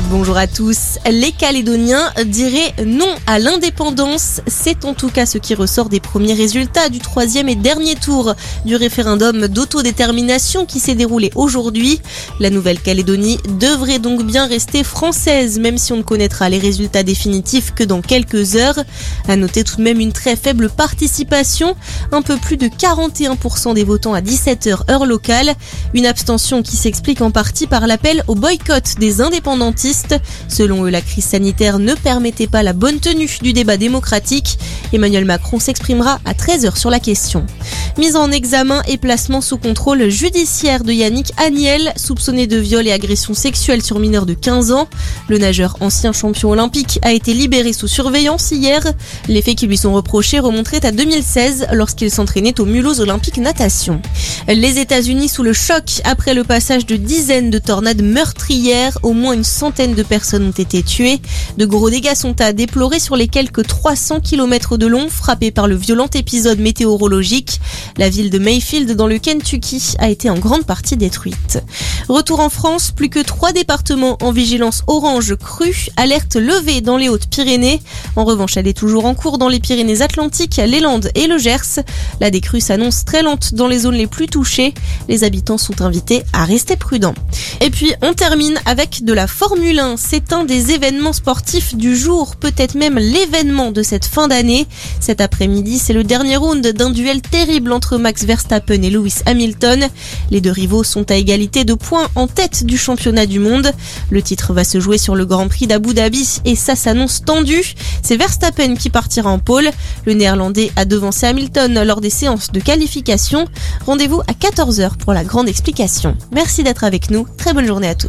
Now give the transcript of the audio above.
Bonjour à tous. Les Calédoniens diraient non à l'indépendance. C'est en tout cas ce qui ressort des premiers résultats du troisième et dernier tour du référendum d'autodétermination qui s'est déroulé aujourd'hui. La Nouvelle-Calédonie devrait donc bien rester française, même si on ne connaîtra les résultats définitifs que dans quelques heures. À noter tout de même une très faible participation, un peu plus de 41% des votants à 17h heure locale. Une abstention qui s'explique en partie par l'appel au boycott des Selon eux, la crise sanitaire ne permettait pas la bonne tenue du débat démocratique. Emmanuel Macron s'exprimera à 13h sur la question. Mise en examen et placement sous contrôle judiciaire de Yannick Agnel, soupçonné de viol et agression sexuelle sur mineur de 15 ans. Le nageur ancien champion olympique a été libéré sous surveillance hier. Les faits qui lui sont reprochés remonteraient à 2016 lorsqu'il s'entraînait au Mulhouse Olympique Natation. Les États-Unis sous le choc après le passage de dizaines de tornades meurtrières, au moins une centaine de personnes ont été tuées. De gros dégâts sont à déplorer sur les quelques 300 km de long frappés par le violent épisode météorologique. La ville de Mayfield dans le Kentucky a été en grande partie détruite. Retour en France, plus que trois départements en vigilance orange crue, alerte levée dans les Hautes-Pyrénées. En revanche, elle est toujours en cours dans les Pyrénées-Atlantiques, les Landes et le Gers. La décrue s'annonce très lente dans les zones les plus touchées. Les habitants sont invités à rester prudents. Et puis, on termine avec de la Formule c'est un des événements sportifs du jour, peut-être même l'événement de cette fin d'année. Cet après-midi, c'est le dernier round d'un duel terrible entre Max Verstappen et Lewis Hamilton. Les deux rivaux sont à égalité de points en tête du championnat du monde. Le titre va se jouer sur le Grand Prix d'Abu Dhabi et ça s'annonce tendu. C'est Verstappen qui partira en pôle. Le néerlandais a devancé Hamilton lors des séances de qualification. Rendez-vous à 14h pour la grande explication. Merci d'être avec nous. Très bonne journée à tous.